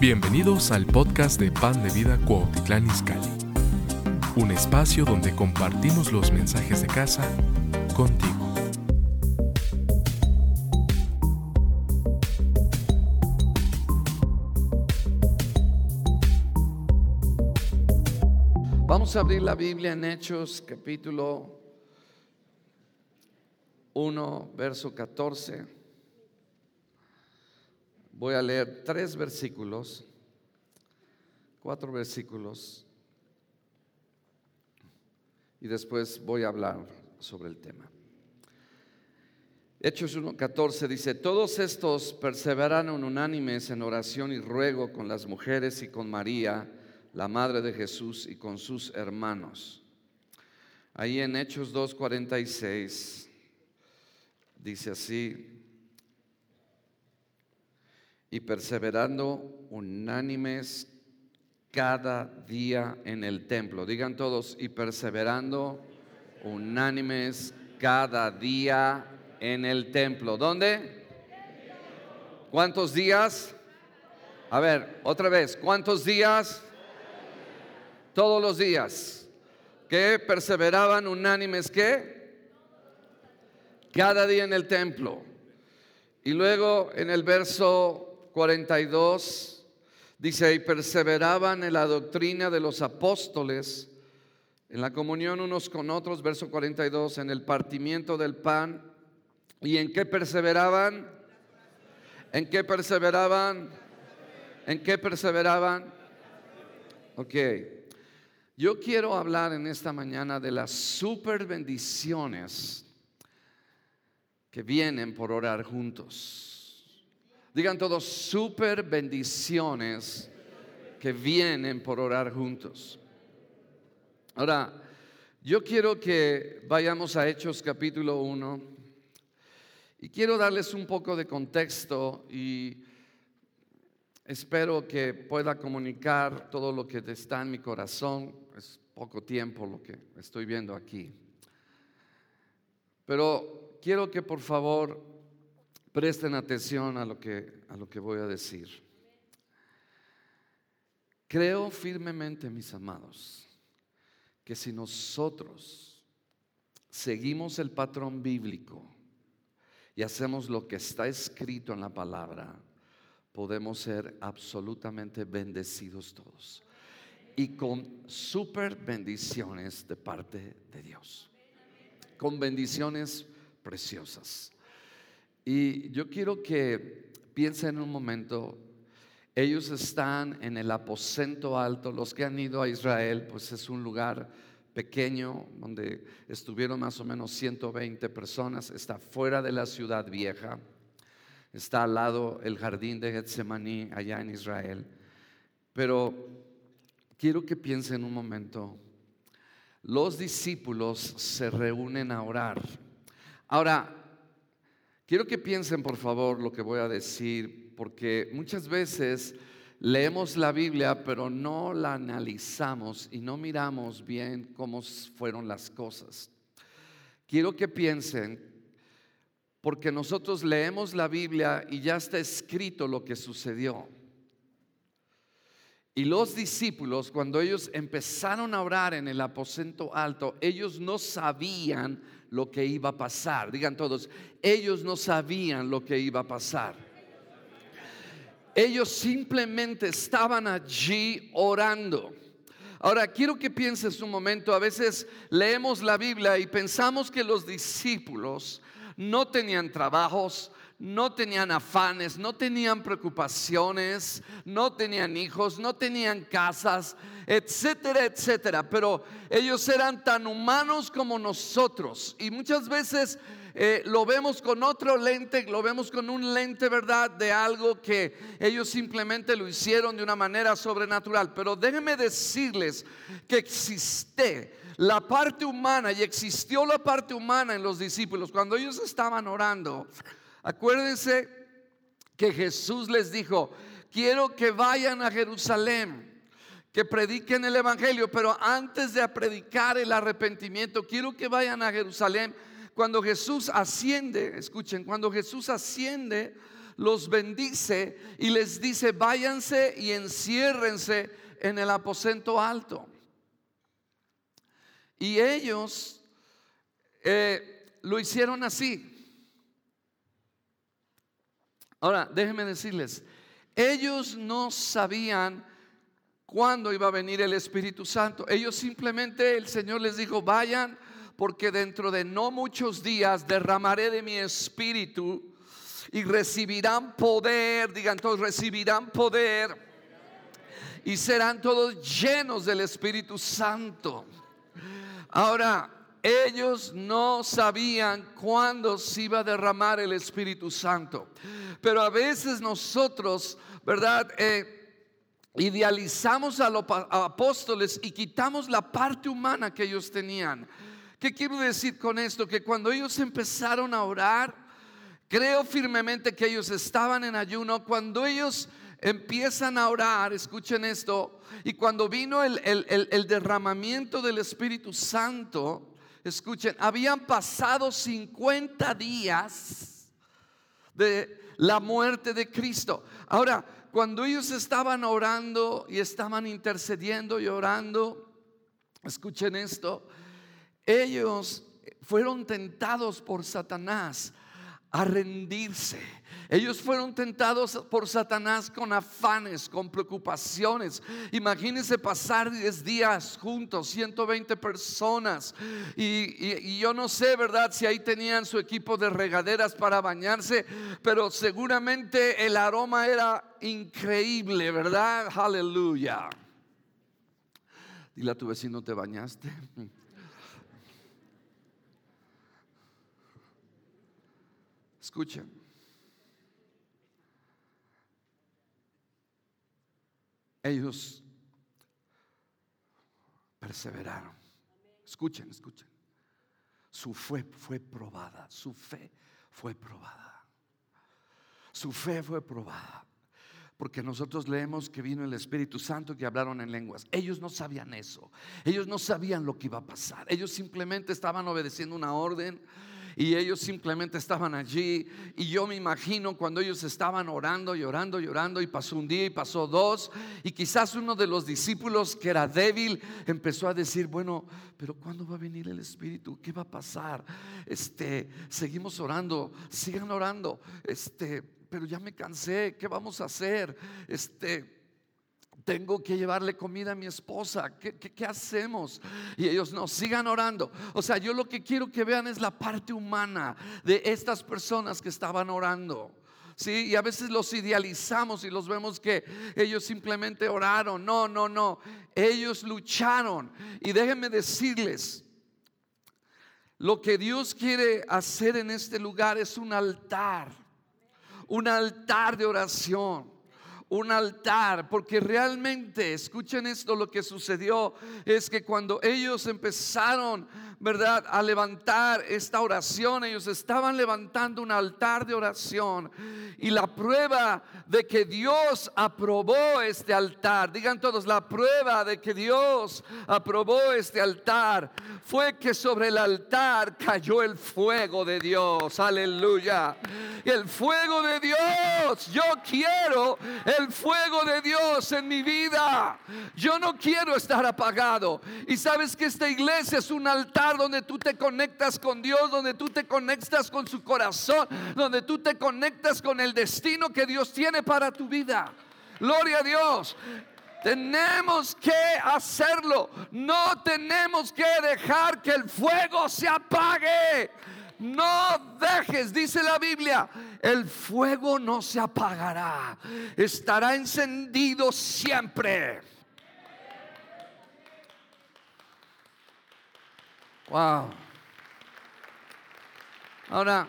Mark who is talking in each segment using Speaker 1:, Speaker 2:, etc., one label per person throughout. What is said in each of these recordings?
Speaker 1: Bienvenidos al podcast de Pan de Vida Cuautitlán Izcalli, un espacio donde compartimos los mensajes de casa contigo.
Speaker 2: Vamos a abrir la Biblia en Hechos capítulo 1, verso 14. Voy a leer tres versículos, cuatro versículos, y después voy a hablar sobre el tema. Hechos 1.14 dice, todos estos perseveraron unánimes en oración y ruego con las mujeres y con María, la madre de Jesús, y con sus hermanos. Ahí en Hechos 2.46 dice así, y perseverando unánimes cada día en el templo. Digan todos, y perseverando unánimes cada día en el templo. ¿Dónde? ¿Cuántos días? A ver, otra vez, ¿cuántos días? Todos los días. ¿Qué perseveraban unánimes qué? Cada día en el templo. Y luego en el verso 42 dice, y perseveraban en la doctrina de los apóstoles, en la comunión unos con otros, verso 42, en el partimiento del pan. ¿Y en qué perseveraban? ¿En qué perseveraban? ¿En qué perseveraban? Ok. Yo quiero hablar en esta mañana de las super bendiciones que vienen por orar juntos. Digan todos super bendiciones que vienen por orar juntos. Ahora, yo quiero que vayamos a Hechos capítulo 1 y quiero darles un poco de contexto y espero que pueda comunicar todo lo que está en mi corazón. Es poco tiempo lo que estoy viendo aquí. Pero quiero que por favor Presten atención a lo que, a lo que voy a decir. Creo firmemente, mis amados, que si nosotros seguimos el patrón bíblico y hacemos lo que está escrito en la palabra, podemos ser absolutamente bendecidos todos. Y con super bendiciones de parte de Dios. Con bendiciones preciosas. Y yo quiero que piensen un momento, ellos están en el aposento alto, los que han ido a Israel, pues es un lugar pequeño donde estuvieron más o menos 120 personas, está fuera de la ciudad vieja, está al lado el jardín de Getsemaní allá en Israel. Pero quiero que piensen un momento, los discípulos se reúnen a orar. Ahora, Quiero que piensen, por favor, lo que voy a decir, porque muchas veces leemos la Biblia, pero no la analizamos y no miramos bien cómo fueron las cosas. Quiero que piensen, porque nosotros leemos la Biblia y ya está escrito lo que sucedió. Y los discípulos, cuando ellos empezaron a orar en el aposento alto, ellos no sabían lo que iba a pasar. Digan todos, ellos no sabían lo que iba a pasar. Ellos simplemente estaban allí orando. Ahora, quiero que pienses un momento, a veces leemos la Biblia y pensamos que los discípulos no tenían trabajos, no tenían afanes, no tenían preocupaciones, no tenían hijos, no tenían casas, etcétera, etcétera. Pero ellos eran tan humanos como nosotros. Y muchas veces eh, lo vemos con otro lente, lo vemos con un lente, ¿verdad? De algo que ellos simplemente lo hicieron de una manera sobrenatural. Pero déjenme decirles que existe la parte humana y existió la parte humana en los discípulos. Cuando ellos estaban orando, Acuérdense que Jesús les dijo, quiero que vayan a Jerusalén, que prediquen el Evangelio, pero antes de predicar el arrepentimiento, quiero que vayan a Jerusalén. Cuando Jesús asciende, escuchen, cuando Jesús asciende, los bendice y les dice, váyanse y enciérrense en el aposento alto. Y ellos eh, lo hicieron así. Ahora, déjenme decirles, ellos no sabían cuándo iba a venir el Espíritu Santo. Ellos simplemente, el Señor les dijo, vayan porque dentro de no muchos días derramaré de mi espíritu y recibirán poder, digan todos, recibirán poder y serán todos llenos del Espíritu Santo. Ahora, ellos no sabían cuándo se iba a derramar el Espíritu Santo. Pero a veces nosotros, ¿verdad? Eh, idealizamos a los apóstoles y quitamos la parte humana que ellos tenían. ¿Qué quiero decir con esto? Que cuando ellos empezaron a orar, creo firmemente que ellos estaban en ayuno. Cuando ellos empiezan a orar, escuchen esto, y cuando vino el, el derramamiento del Espíritu Santo, escuchen, habían pasado 50 días de la muerte de Cristo. Ahora, cuando ellos estaban orando y estaban intercediendo y orando, escuchen esto, ellos fueron tentados por Satanás a rendirse. Ellos fueron tentados por Satanás con afanes, con preocupaciones. Imagínense pasar 10 días juntos, 120 personas. Y, yo no sé, ¿verdad? Si ahí tenían su equipo de regaderas para bañarse, pero seguramente el aroma era increíble, ¿verdad? Aleluya. Dile a tu vecino, ¿te bañaste? Escuchen. Ellos perseveraron. Escuchen, escuchen. Su fe fue probada, su fe fue probada. Su fe fue probada. Porque nosotros leemos que vino el Espíritu Santo que hablaron en lenguas. Ellos no sabían eso. Ellos no sabían lo que iba a pasar. Ellos simplemente estaban obedeciendo una orden y ellos simplemente estaban allí. Y yo me imagino cuando ellos estaban orando, llorando, llorando, y pasó un día y pasó dos, y quizás uno de los discípulos que era débil empezó a decir, bueno, pero ¿cuándo va a venir el Espíritu? ¿Qué va a pasar? Este, seguimos orando, sigan orando. Este, pero ya me cansé, ¿qué vamos a hacer? Este, tengo que llevarle comida a mi esposa. ¿Qué, hacemos? Y ellos no, sigan orando. O sea, yo lo que quiero que vean es la parte humana de estas personas que estaban orando. Sí, y a veces los idealizamos y los vemos que ellos simplemente oraron. No, no, no. Ellos lucharon. Y déjenme decirles, lo que Dios quiere hacer en este lugar es un altar. Un altar de oración un altar, porque realmente, escuchen esto, lo que sucedió es que cuando ellos empezaron ¿verdad? A levantar esta oración. Ellos estaban levantando un altar de oración. Y la prueba de que Dios aprobó este altar, digan todos, la prueba de que Dios aprobó este altar fue que sobre el altar cayó el fuego de Dios. Aleluya. El fuego de Dios. Yo quiero el fuego de Dios en mi vida. Yo no quiero estar apagado. Y sabes que esta iglesia es un altar donde tú te conectas con Dios, donde tú te conectas con su corazón, donde tú te conectas con el destino que Dios tiene para tu vida. Gloria a Dios. Tenemos que hacerlo. No tenemos que dejar que el fuego se apague. No dejes, dice la Biblia, el fuego no se apagará. Estará encendido siempre. Wow. Ahora,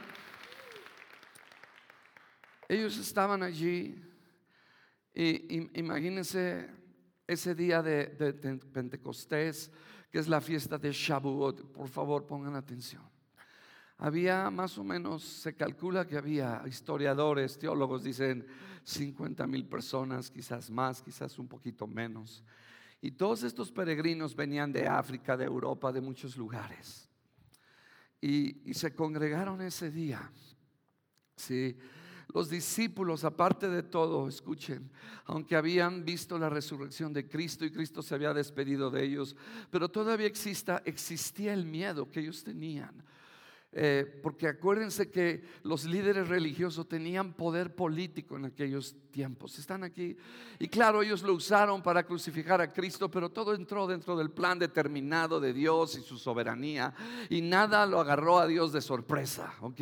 Speaker 2: ellos estaban allí y, imagínense ese día de, Pentecostés, que es la fiesta de Shavuot. Por favor, pongan atención. Había más o menos, se calcula que había historiadores, teólogos dicen 50 mil personas, quizás más, quizás un poquito menos. Y todos estos peregrinos venían de África, de Europa, de muchos lugares. Y, se congregaron ese día. Sí, los discípulos, aparte de todo, escuchen, aunque habían visto la resurrección de Cristo y Cristo se había despedido de ellos, pero todavía exista, existía el miedo que ellos tenían. Eh, porque acuérdense que los líderes religiosos tenían poder político en aquellos tiempos. Están aquí. Y claro, ellos lo usaron para crucificar a Cristo, pero todo entró dentro del plan determinado de Dios y su soberanía. Y nada lo agarró a Dios de sorpresa, ¿ok?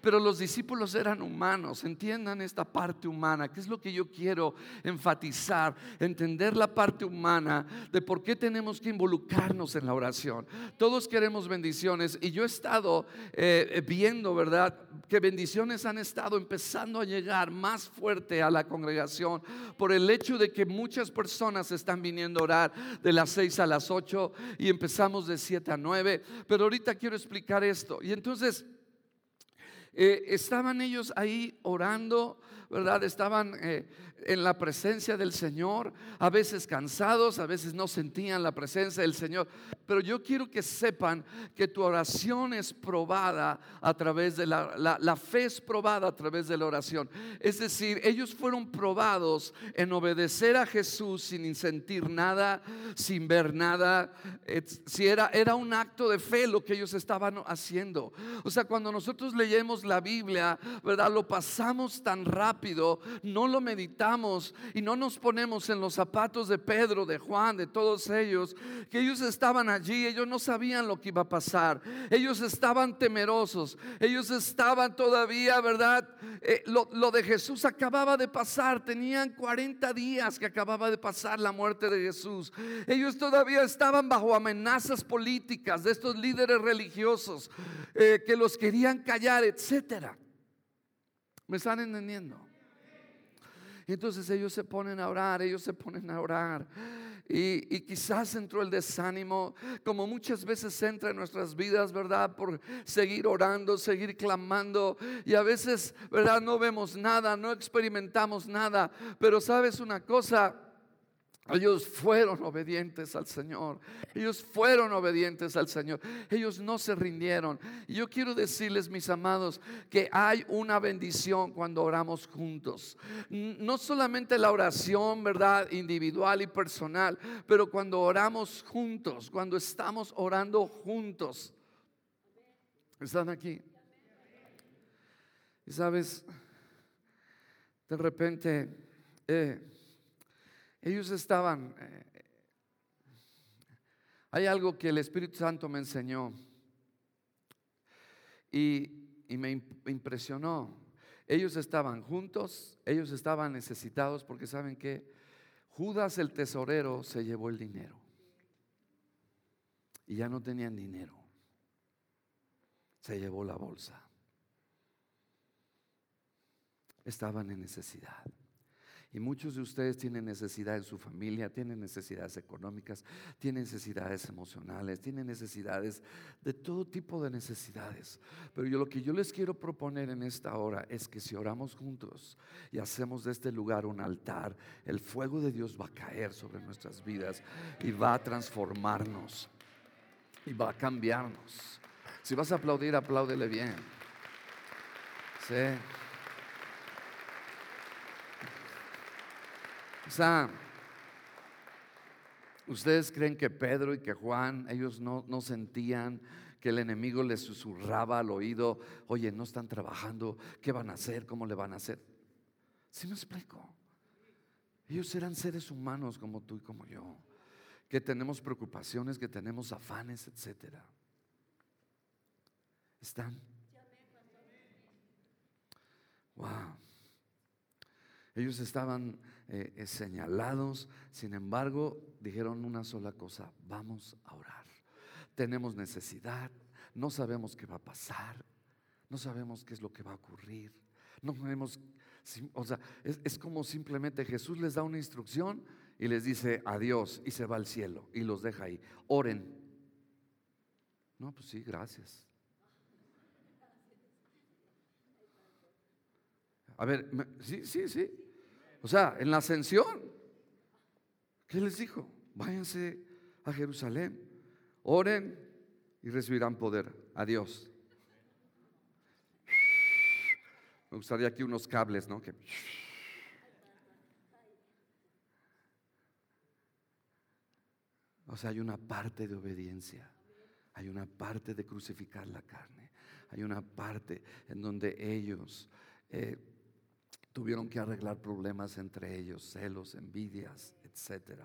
Speaker 2: Pero los discípulos eran humanos. Entiendan esta parte humana, que es lo que yo quiero enfatizar. Entender la parte humana de por qué tenemos que involucrarnos en la oración. Todos queremos bendiciones y yo he estado eh, viendo, ¿verdad? Que bendiciones han estado empezando a llegar más fuerte a la congregación por el hecho de que muchas personas están viniendo a orar de las 6 a las 8 y empezamos de 7 a 9. Pero ahorita quiero explicar esto. Y entonces... Eh, estaban ellos ahí orando, ¿verdad? Estaban eh, en la presencia del Señor, a veces cansados, a veces no sentían la presencia del Señor. Pero yo quiero que sepan que tu oración es probada a través de la, fe es probada a través de la oración. Es decir, ellos fueron probados en obedecer a Jesús sin sentir nada, sin ver nada. Si era, era un acto de fe lo que ellos estaban haciendo. O sea, cuando nosotros leemos la Biblia, ¿verdad? Lo pasamos tan rápido, no lo meditamos y no nos ponemos en los zapatos de Pedro, de Juan, de todos ellos, que ellos estaban allí, ellos no sabían lo que iba a pasar, ellos estaban temerosos, ellos estaban todavía, ¿verdad? Eh, lo, de Jesús acababa de pasar, tenían 40 días que acababa de pasar la muerte de Jesús, ellos todavía estaban bajo amenazas políticas de estos líderes religiosos eh, que los querían callar, etcétera. ¿Me están entendiendo? Y entonces ellos se ponen a orar, ellos se ponen a orar. Y, quizás entró el desánimo, como muchas veces entra en nuestras vidas, ¿verdad? Por seguir orando, seguir clamando. Y a veces, ¿verdad? No vemos nada, no experimentamos nada. Pero sabes una cosa, ellos fueron obedientes al Señor. Ellos fueron obedientes al Señor. Ellos no se rindieron. Y yo quiero decirles, mis amados, que hay una bendición cuando oramos juntos. No solamente la oración, ¿verdad? Individual y personal, pero cuando oramos juntos, cuando estamos orando juntos. ¿Están aquí? Y sabes, de repente... Eh, ellos estaban... Eh, hay algo que el Espíritu Santo me enseñó y, y me impresionó. Ellos estaban juntos, ellos estaban necesitados porque saben que Judas el tesorero se llevó el dinero y ya no tenían dinero. Se llevó la bolsa. Estaban en necesidad. Y muchos de ustedes tienen necesidad en su familia, tienen necesidades económicas, tienen necesidades emocionales, tienen necesidades de todo tipo de necesidades. Pero yo lo que yo les quiero proponer en esta hora es que si oramos juntos y hacemos de este lugar un altar, el fuego de Dios va a caer sobre nuestras vidas y va a transformarnos y va a cambiarnos. Si vas a aplaudir, apláudele bien. Sí. O sea, ¿ustedes creen que Pedro y que Juan, ellos no, no sentían que el enemigo les susurraba al oído, oye, no están trabajando, ¿qué van a hacer? ¿Cómo le van a hacer? ¿Sí me explico? Ellos eran seres humanos como tú y como yo, que tenemos preocupaciones, que tenemos afanes, etcétera. ¿Están? Wow. Ellos estaban eh, eh, señalados, sin embargo, dijeron una sola cosa, vamos a orar. Tenemos necesidad, no sabemos qué va a pasar, no sabemos qué es lo que va a ocurrir, no sabemos, o sea, es, es como simplemente Jesús les da una instrucción y les dice adiós y se va al cielo y los deja ahí, oren. No, pues sí, gracias. A ver, sí, sí, sí. O sea, en la ascensión, ¿qué les dijo? Váyanse a Jerusalén, oren y recibirán poder. Adiós. Me gustaría aquí unos cables, ¿no? O sea, hay una parte de obediencia, hay una parte de crucificar la carne, hay una parte en donde ellos eh, tuvieron que arreglar problemas entre ellos, celos, envidias, etc.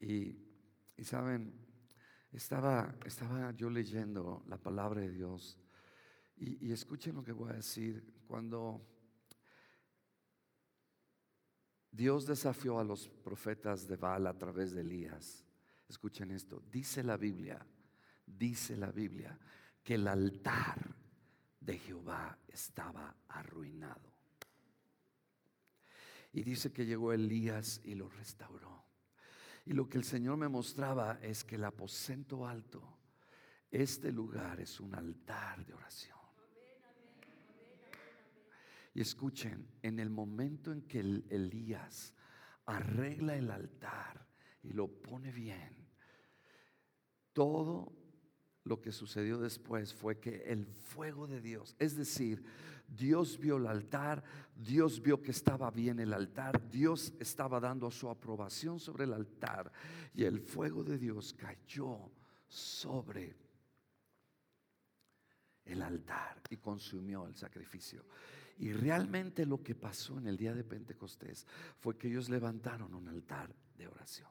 Speaker 2: Y, saben, estaba, estaba yo leyendo la palabra de Dios y, y escuchen lo que voy a decir. Cuando Dios desafió a los profetas de Baal a través de Elías. Escuchen esto, dice la Biblia, dice la Biblia que el altar de Jehová estaba arruinado. Y dice que llegó Elías y lo restauró. Y lo que el Señor me mostraba es que el aposento alto, este lugar es un altar de oración. Y escuchen, en el momento en que Elías arregla el altar y lo pone bien, todo lo que sucedió después fue que el fuego de Dios, es decir, Dios vio el altar, Dios vio que estaba bien el altar, Dios estaba dando su aprobación sobre el altar y el fuego de Dios cayó sobre el altar y consumió el sacrificio. Y realmente lo que pasó en el día de Pentecostés fue que ellos levantaron un altar de oración.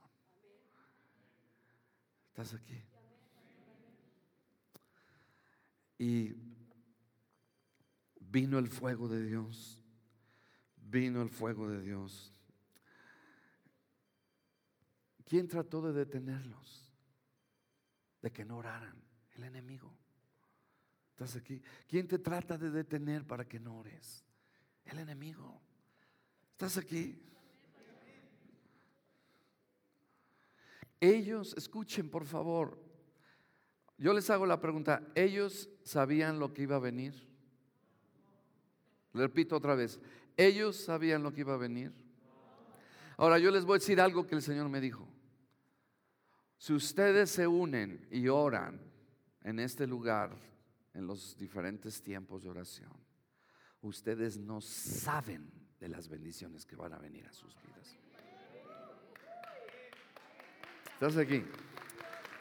Speaker 2: ¿Estás aquí? Y vino el fuego de Dios. Vino el fuego de Dios. ¿Quién trató de detenerlos? De que no oraran. El enemigo. ¿Estás aquí? ¿Quién te trata de detener para que no ores? El enemigo. ¿Estás aquí? Ellos, escuchen por favor, yo les hago la pregunta, ¿ellos sabían lo que iba a venir? Le repito otra vez, ¿ellos sabían lo que iba a venir? Ahora yo les voy a decir algo que el Señor me dijo. Si ustedes se unen y oran en este lugar, en los diferentes tiempos de oración, ustedes no saben de las bendiciones que van a venir a sus vidas. ¿Estás aquí?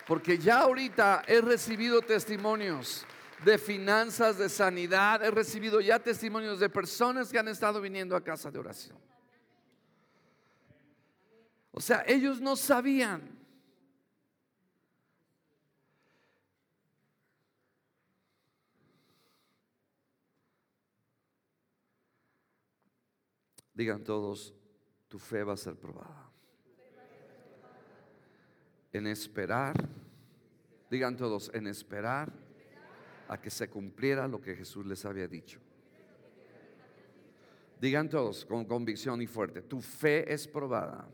Speaker 2: Porque ya ahorita he recibido testimonios de finanzas, de sanidad, he recibido ya testimonios de personas que han estado viniendo a casa de oración. O sea, ellos no sabían. Digan todos, tu fe va a ser probada en esperar, digan todos, en esperar a que se cumpliera lo que Jesús les había dicho. Digan todos con convicción y fuerte, tu fe es probada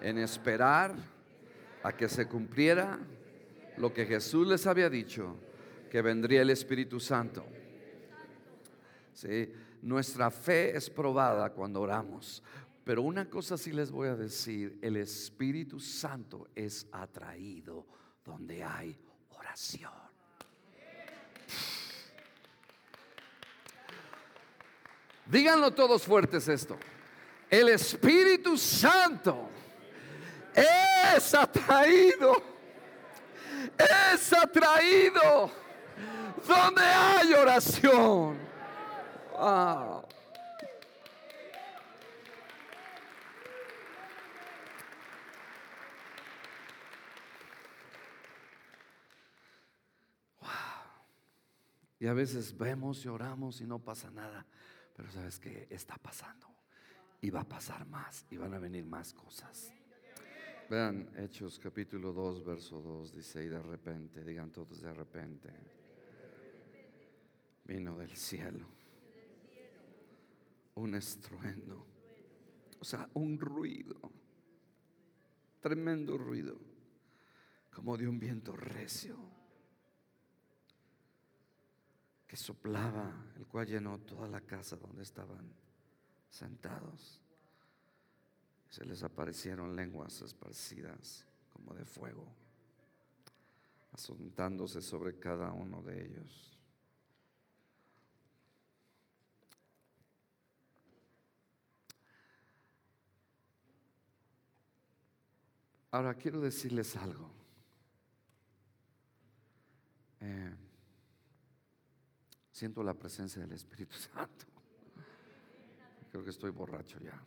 Speaker 2: en esperar a que se cumpliera lo que Jesús les había dicho, que vendría el Espíritu Santo. ¿Sí? Nuestra fe es probada cuando oramos, pero una cosa sí les voy a decir, el Espíritu Santo es atraído donde hay oración. Díganlo todos fuertes esto. El Espíritu Santo es atraído, es atraído donde hay oración. Wow. Y a veces vemos y oramos y no pasa nada. Pero sabes que está pasando. Y va a pasar más. Y van a venir más cosas. Vean Hechos capítulo 2, verso 2. Dice, y de repente, digan todos de repente. Vino del cielo. Un estruendo. O sea, un ruido. Tremendo ruido. Como de un viento recio soplaba, el cual llenó toda la casa donde estaban sentados. Se les aparecieron lenguas esparcidas como de fuego, asuntándose sobre cada uno de ellos. Ahora quiero decirles algo. Eh, siento la presencia del Espíritu Santo. Creo que estoy borracho ya.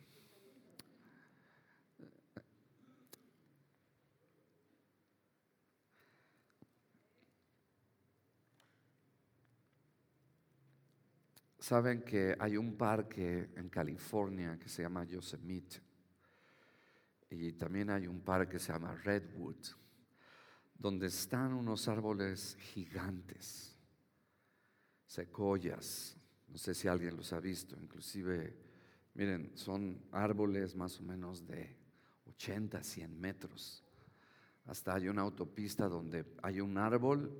Speaker 2: Saben que hay un parque en California que se llama Yosemite y también hay un parque que se llama Redwood, donde están unos árboles gigantes, secoyas, no sé si alguien los ha visto, inclusive, miren, son árboles más o menos de 80, 100 metros. Hasta hay una autopista donde hay un árbol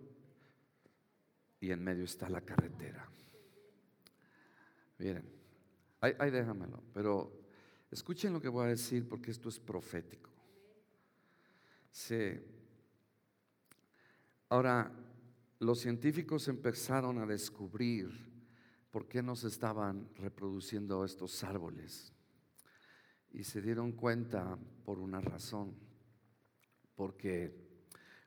Speaker 2: y en medio está la carretera. Miren, ahí, déjamelo, pero escuchen lo que voy a decir porque esto es profético. Sí. Ahora, los científicos empezaron a descubrir por qué no se estaban reproduciendo estos árboles. Y se dieron cuenta por una razón, porque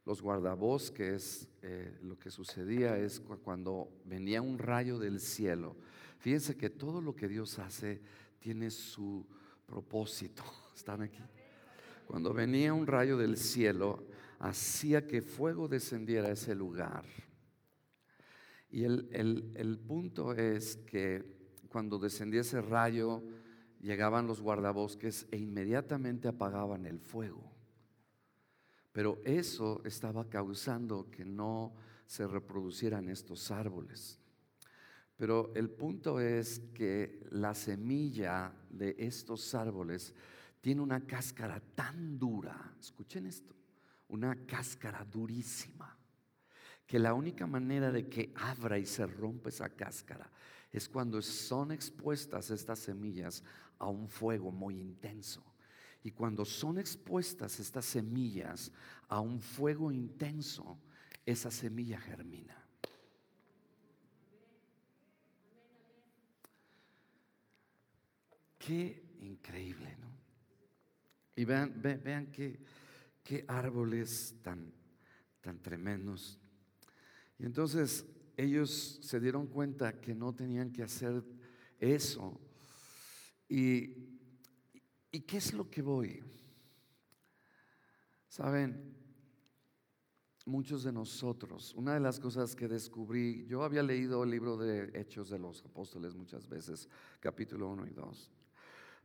Speaker 2: los guardabosques, eh, lo que sucedía es cuando venía un rayo del cielo, Fíjense que todo lo que Dios hace tiene su propósito. ¿Están aquí? Cuando venía un rayo del cielo, hacía que fuego descendiera a ese lugar. Y el, el punto es que cuando descendía ese rayo, llegaban los guardabosques e inmediatamente apagaban el fuego. Pero eso estaba causando que no se reproducieran estos árboles. Pero el punto es que la semilla de estos árboles tiene una cáscara tan dura, escuchen esto, una cáscara durísima, que la única manera de que abra y se rompa esa cáscara es cuando son expuestas estas semillas a un fuego muy intenso. Y cuando son expuestas estas semillas a un fuego intenso, esa semilla germina. Qué increíble, ¿no? Y vean, vean, qué, qué, árboles tan, tan tremendos. Y entonces ellos se dieron cuenta que no tenían que hacer eso. ¿Y, y qué es lo que voy? Saben, muchos de nosotros, una de las cosas que descubrí, yo había leído el libro de Hechos de los Apóstoles muchas veces, capítulo 1 y 2.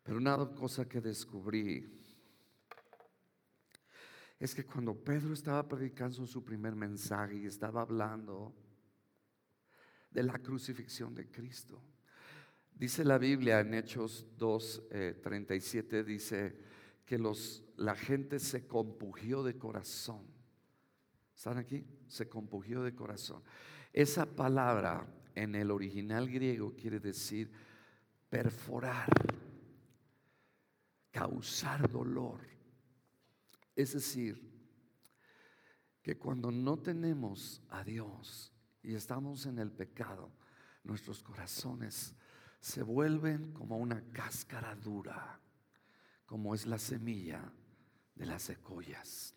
Speaker 2: Pero una cosa que descubrí es que cuando Pedro estaba predicando su primer mensaje y estaba hablando de la crucifixión de Cristo, dice la Biblia en Hechos 2.37 eh, dice que los, la gente se compugió de corazón. ¿Están aquí? Se compugió de corazón. Esa palabra en el original griego quiere decir perforar causar dolor. Es decir, que cuando no tenemos a Dios y estamos en el pecado, nuestros corazones se vuelven como una cáscara dura, como es la semilla de las secoyas.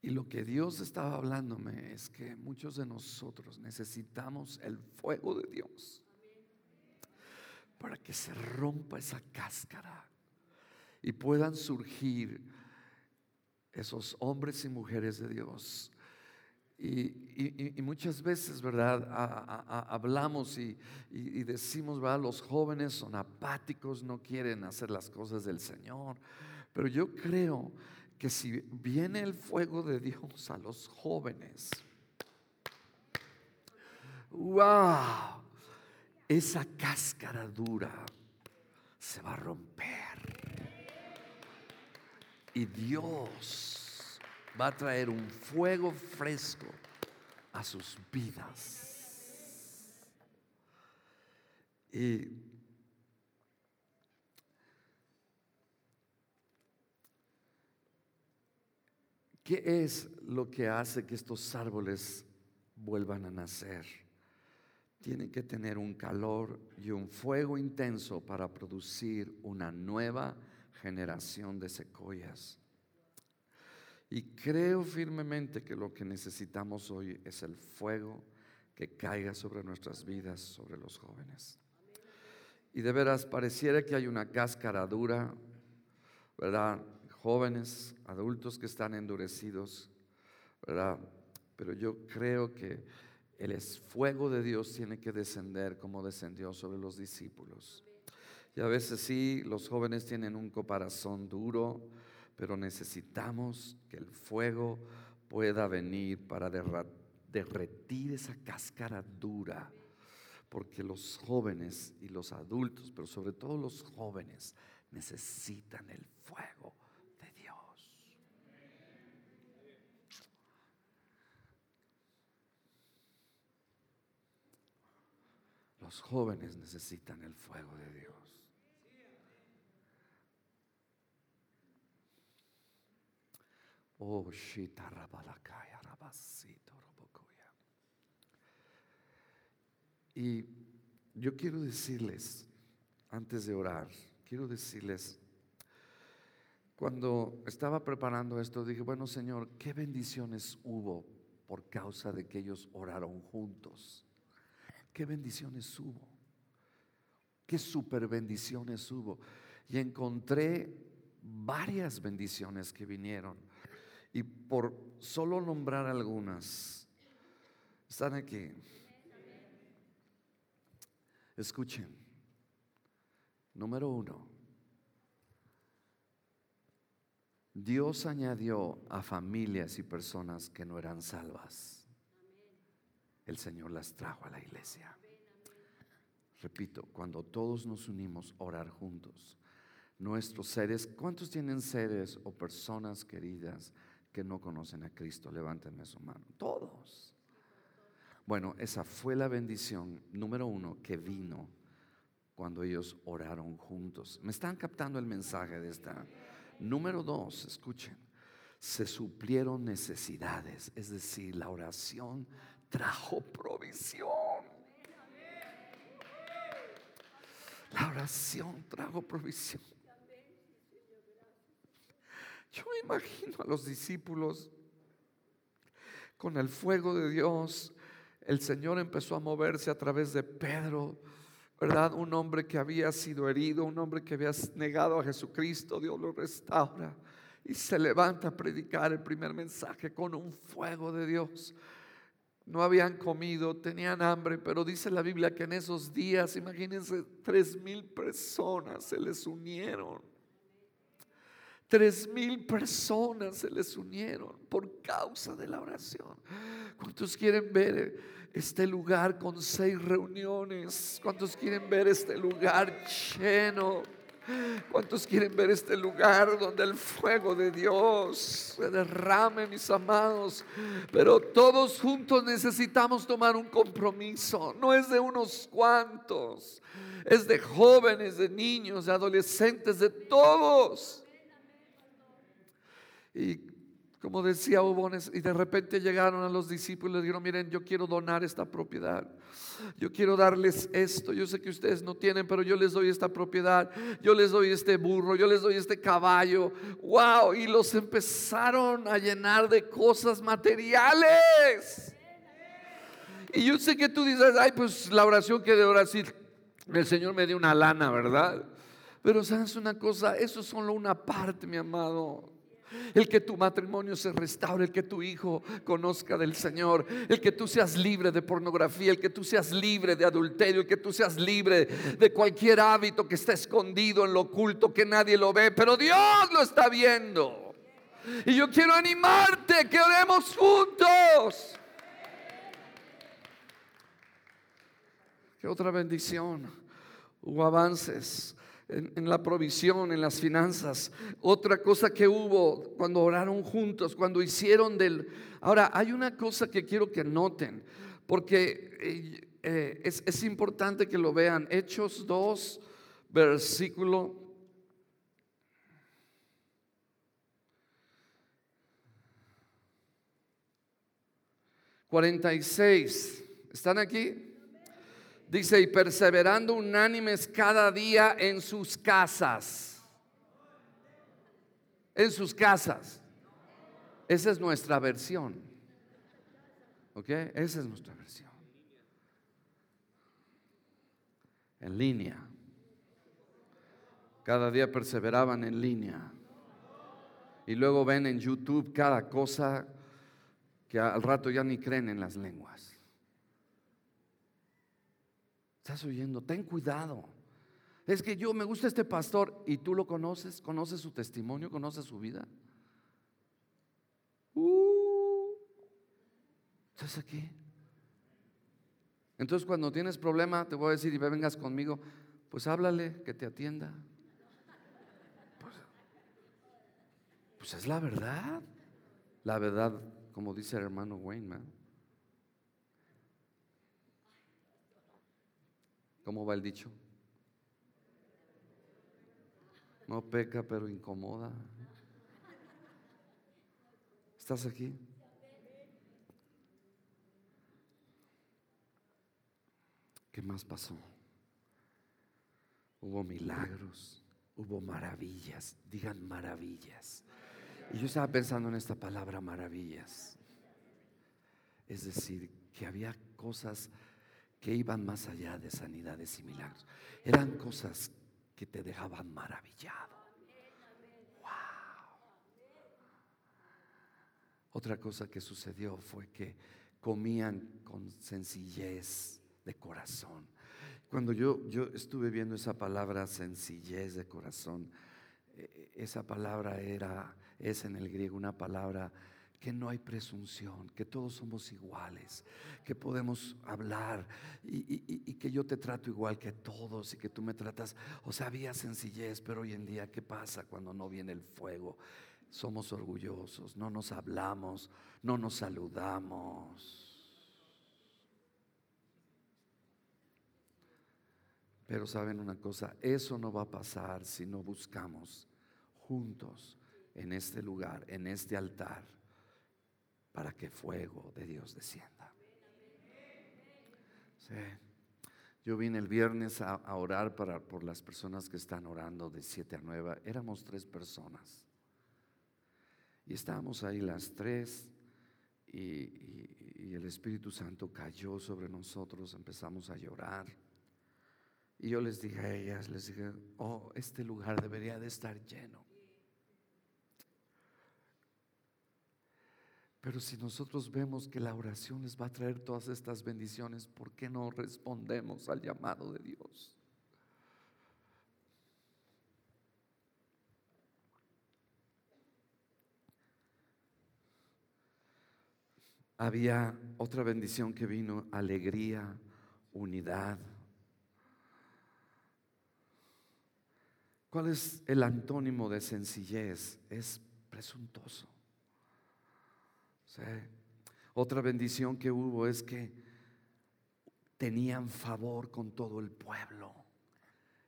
Speaker 2: Y lo que Dios estaba hablándome es que muchos de nosotros necesitamos el fuego de Dios para que se rompa esa cáscara y puedan surgir esos hombres y mujeres de Dios. Y, muchas veces, ¿verdad? hablamos y, decimos, ¿verdad? Los jóvenes son apáticos, no quieren hacer las cosas del Señor. Pero yo creo que si viene el fuego de Dios a los jóvenes, wow, esa cáscara dura se va a romper. Y Dios va a traer un fuego fresco a sus vidas. Y ¿qué es lo que hace que estos árboles vuelvan a nacer? Tienen que tener un calor y un fuego intenso para producir una nueva generación de secoyas. Y creo firmemente que lo que necesitamos hoy es el fuego que caiga sobre nuestras vidas, sobre los jóvenes. Y de veras, pareciera que hay una cáscara dura, ¿verdad? Jóvenes, adultos que están endurecidos, ¿verdad? Pero yo creo que el fuego de Dios tiene que descender como descendió sobre los discípulos. Y a veces sí, los jóvenes tienen un corazón duro, pero necesitamos que el fuego pueda venir para derretir esa cáscara dura porque los jóvenes y los adultos, pero sobre todo los jóvenes, necesitan el fuego de Dios. Los jóvenes necesitan el fuego de Dios. Oh. Y yo quiero decirles, antes de orar, quiero decirles, cuando estaba preparando esto, dije, bueno Señor, ¿qué bendiciones hubo por causa de que ellos oraron juntos? ¿Qué bendiciones hubo? ¿Qué super bendiciones hubo? Y encontré varias bendiciones que vinieron. Y por solo nombrar algunas, están aquí. Escuchen. Número uno. Dios añadió a familias y personas que no eran salvas. El Señor las trajo a la iglesia. Repito, cuando todos nos unimos a orar juntos, nuestros seres, ¿cuántos tienen seres o personas queridas que no conocen a Cristo? Levántenme su mano. Todos. Bueno, esa fue la bendición número uno que vino cuando ellos oraron juntos. ¿Me están captando el mensaje de esta? Número dos, escuchen, se suplieron necesidades, es decir, la oración trajo provisión. La oración trajo provisión. Yo me imagino a los discípulos con el fuego de Dios el Señor empezó a moverse a través de Pedro, ¿verdad? Un hombre que había sido herido, un hombre que había negado a Jesucristo, Dios lo restaura y se levanta a predicar el primer mensaje con un fuego de Dios. No habían comido, tenían hambre, pero dice la Biblia que en esos días, imagínense, tres mil personas se les unieron. Tres mil personas se les unieron por causa de la oración. ¿Cuántos quieren ver este lugar con seis reuniones? ¿Cuántos quieren ver este lugar lleno? ¿Cuántos quieren ver este lugar donde el fuego de Dios se derrame, mis amados? Pero todos juntos necesitamos tomar un compromiso. No es de unos cuantos, es de jóvenes, de niños, de adolescentes, de todos. Y como decía Obones, y de repente llegaron a los discípulos y les dijeron, miren, yo quiero donar esta propiedad. Yo quiero darles esto. Yo sé que ustedes no tienen, pero yo les doy esta propiedad. Yo les doy este burro, yo les doy este caballo. Wow, y los empezaron a llenar de cosas materiales. Y yo sé que tú dices, ay, pues la oración que de ahora el Señor me dio una lana, ¿verdad? Pero sabes una cosa, eso es solo una parte, mi amado el que tu matrimonio se restaure, el que tu hijo conozca del Señor, el que tú seas libre de pornografía, el que tú seas libre de adulterio, el que tú seas libre de cualquier hábito que está escondido en lo oculto que nadie lo ve, pero Dios lo está viendo. Y yo quiero animarte que oremos juntos. Qué otra bendición. Hubo avances en, la provisión, en las finanzas. Otra cosa que hubo cuando oraron juntos, cuando hicieron del... Ahora, hay una cosa que quiero que noten, porque eh, eh, es, es importante que lo vean. Hechos 2, versículo... 46. ¿Están aquí? Dice, y perseverando unánimes cada día en sus casas. En sus casas. Esa es nuestra versión. ¿Ok? Esa es nuestra versión. En línea. Cada día perseveraban en línea. Y luego ven en YouTube cada cosa que al rato ya ni creen en las lenguas. ¿Estás oyendo? Ten cuidado. Es que yo me gusta este pastor y tú lo conoces, conoces su testimonio, conoces su vida. Uh, ¿Estás aquí? Entonces cuando tienes problema, te voy a decir y vengas conmigo, pues háblale, que te atienda. Pues, pues es la verdad. La verdad, como dice el hermano Wayne, ¿Cómo va el dicho? No peca, pero incomoda. ¿Estás aquí? ¿Qué más pasó? Hubo milagros, hubo maravillas, digan maravillas. Y yo estaba pensando en esta palabra maravillas. Es decir, que había cosas que iban más allá de sanidades y milagros. Eran cosas que te dejaban maravillado. Otra cosa que sucedió fue que comían con sencillez de corazón. Cuando yo, yo estuve viendo esa palabra sencillez de corazón, e, e, esa palabra era, es en el griego una palabra que no hay presunción, que todos somos iguales, que podemos hablar y, que yo te trato igual que todos y que tú me tratas. O sea, había sencillez, pero hoy en día, ¿qué pasa cuando no viene el fuego? somos orgullosos, no nos hablamos, no nos saludamos. Pero saben una cosa, eso no va a pasar si no buscamos juntos en este lugar, en este altar, para que fuego de Dios descienda. Yo vine el viernes a, orar por las personas que están orando de 7 a 9. Éramos tres personas. Y estábamos ahí las tres y, el Espíritu Santo cayó sobre nosotros, empezamos a llorar. Y yo les dije a ellas, les dije, oh, este lugar debería de estar lleno. Pero si nosotros vemos que la oración les va a traer todas estas bendiciones, ¿por qué no respondemos al llamado de Dios? había otra bendición que vino, alegría, unidad. ¿Cuál es el antónimo de sencillez? Es presuntuoso. Otra bendición que hubo es que tenían favor con todo el pueblo.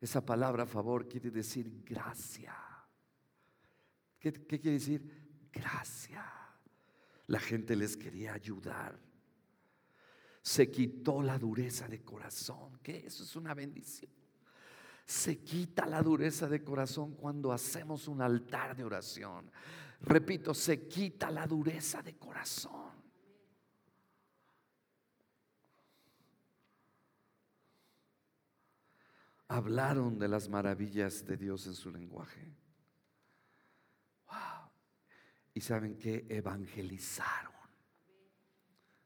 Speaker 2: Esa palabra favor quiere decir gracia. ¿Qué, qué quiere decir? Gracia. La gente les quería ayudar. Se quitó la dureza de corazón, que eso es una bendición. Se quita la dureza de corazón cuando hacemos un altar de oración. Repito, se quita la dureza de corazón. Hablaron de las maravillas de Dios en su lenguaje. Y saben que evangelizaron.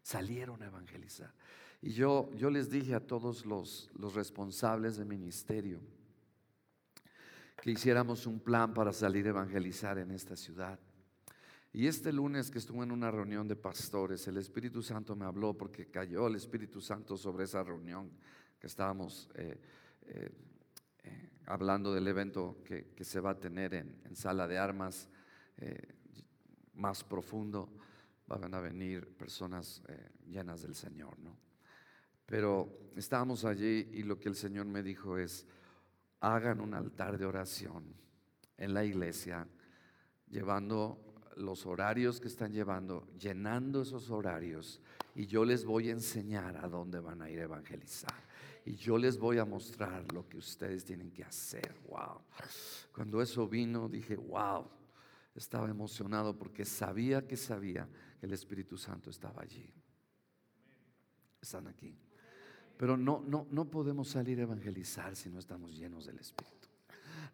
Speaker 2: Salieron a evangelizar. Y yo, yo les dije a todos los, los responsables de ministerio que hiciéramos un plan para salir a evangelizar en esta ciudad. Y este lunes que estuve en una reunión de pastores, el Espíritu Santo me habló porque cayó el Espíritu Santo sobre esa reunión que estábamos eh, eh, eh, hablando del evento que, se va a tener en, sala de armas más profundo, van a venir personas llenas del Señor, ¿no? Pero estábamos allí y lo que el Señor me dijo es, hagan un altar de oración en la iglesia, llevando los horarios que están llevando, llenando esos horarios, y yo les voy a enseñar a dónde van a ir a evangelizar. Y yo les voy a mostrar lo que ustedes tienen que hacer. Wow. Cuando eso vino, dije, wow, estaba emocionado porque sabía que sabía que el Espíritu Santo estaba allí. Están aquí. Pero no, no, no podemos salir a evangelizar si no estamos llenos del Espíritu.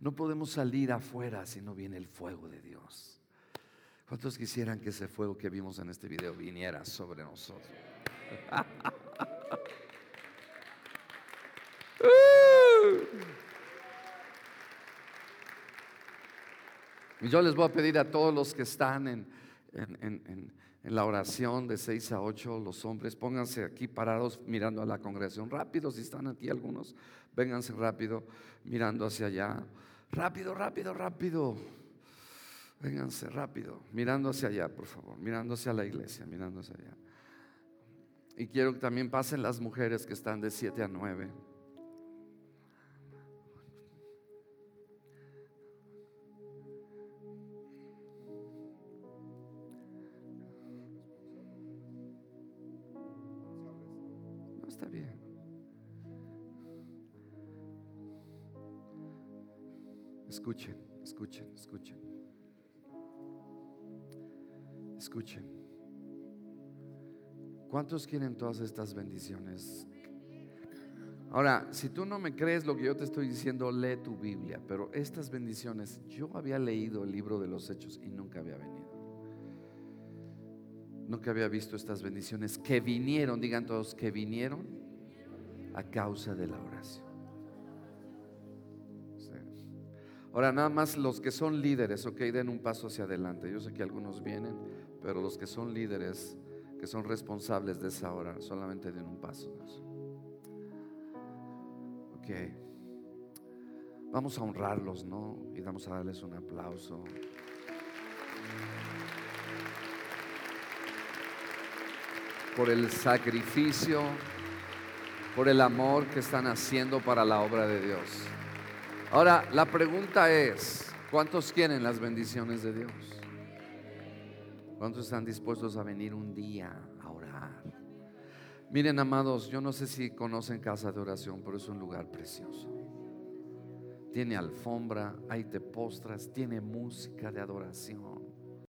Speaker 2: No podemos salir afuera si no viene el fuego de Dios. ¿Cuántos quisieran que ese fuego que vimos en este video viniera sobre nosotros? Y yo les voy a pedir a todos los que están en, en, la oración de 6 a 8, los hombres, pónganse aquí parados mirando a la congregación. Rápido, si están aquí algunos, vénganse rápido, mirando hacia allá. Rápido, rápido, rápido. Vénganse rápido, mirando hacia allá, por favor, mirando hacia la iglesia, mirando hacia allá. Y quiero que también pasen las mujeres que están de 7 a 9. Escuchen, escuchen, escuchen. Escuchen. ¿Cuántos quieren todas estas bendiciones? Ahora, si tú no me crees lo que yo te estoy diciendo, lee tu Biblia. Pero estas bendiciones, yo había leído el libro de los Hechos y nunca había venido. Nunca había visto estas bendiciones que vinieron, digan todos, que vinieron a causa de la oración. Ahora, nada más los que son líderes, ok, den un paso hacia adelante. Yo sé que algunos vienen, pero los que son líderes, que son responsables de esa hora, solamente den un paso. Ok. Vamos a honrarlos, ¿no? Y vamos a darles un aplauso. Por el sacrificio, por el amor que están haciendo para la obra de Dios. Ahora, la pregunta es, ¿cuántos quieren las bendiciones de Dios? ¿Cuántos están dispuestos a venir un día a orar? Miren, amados, yo no sé si conocen casa de oración, pero es un lugar precioso. Tiene alfombra, ahí te postras, tiene música de adoración.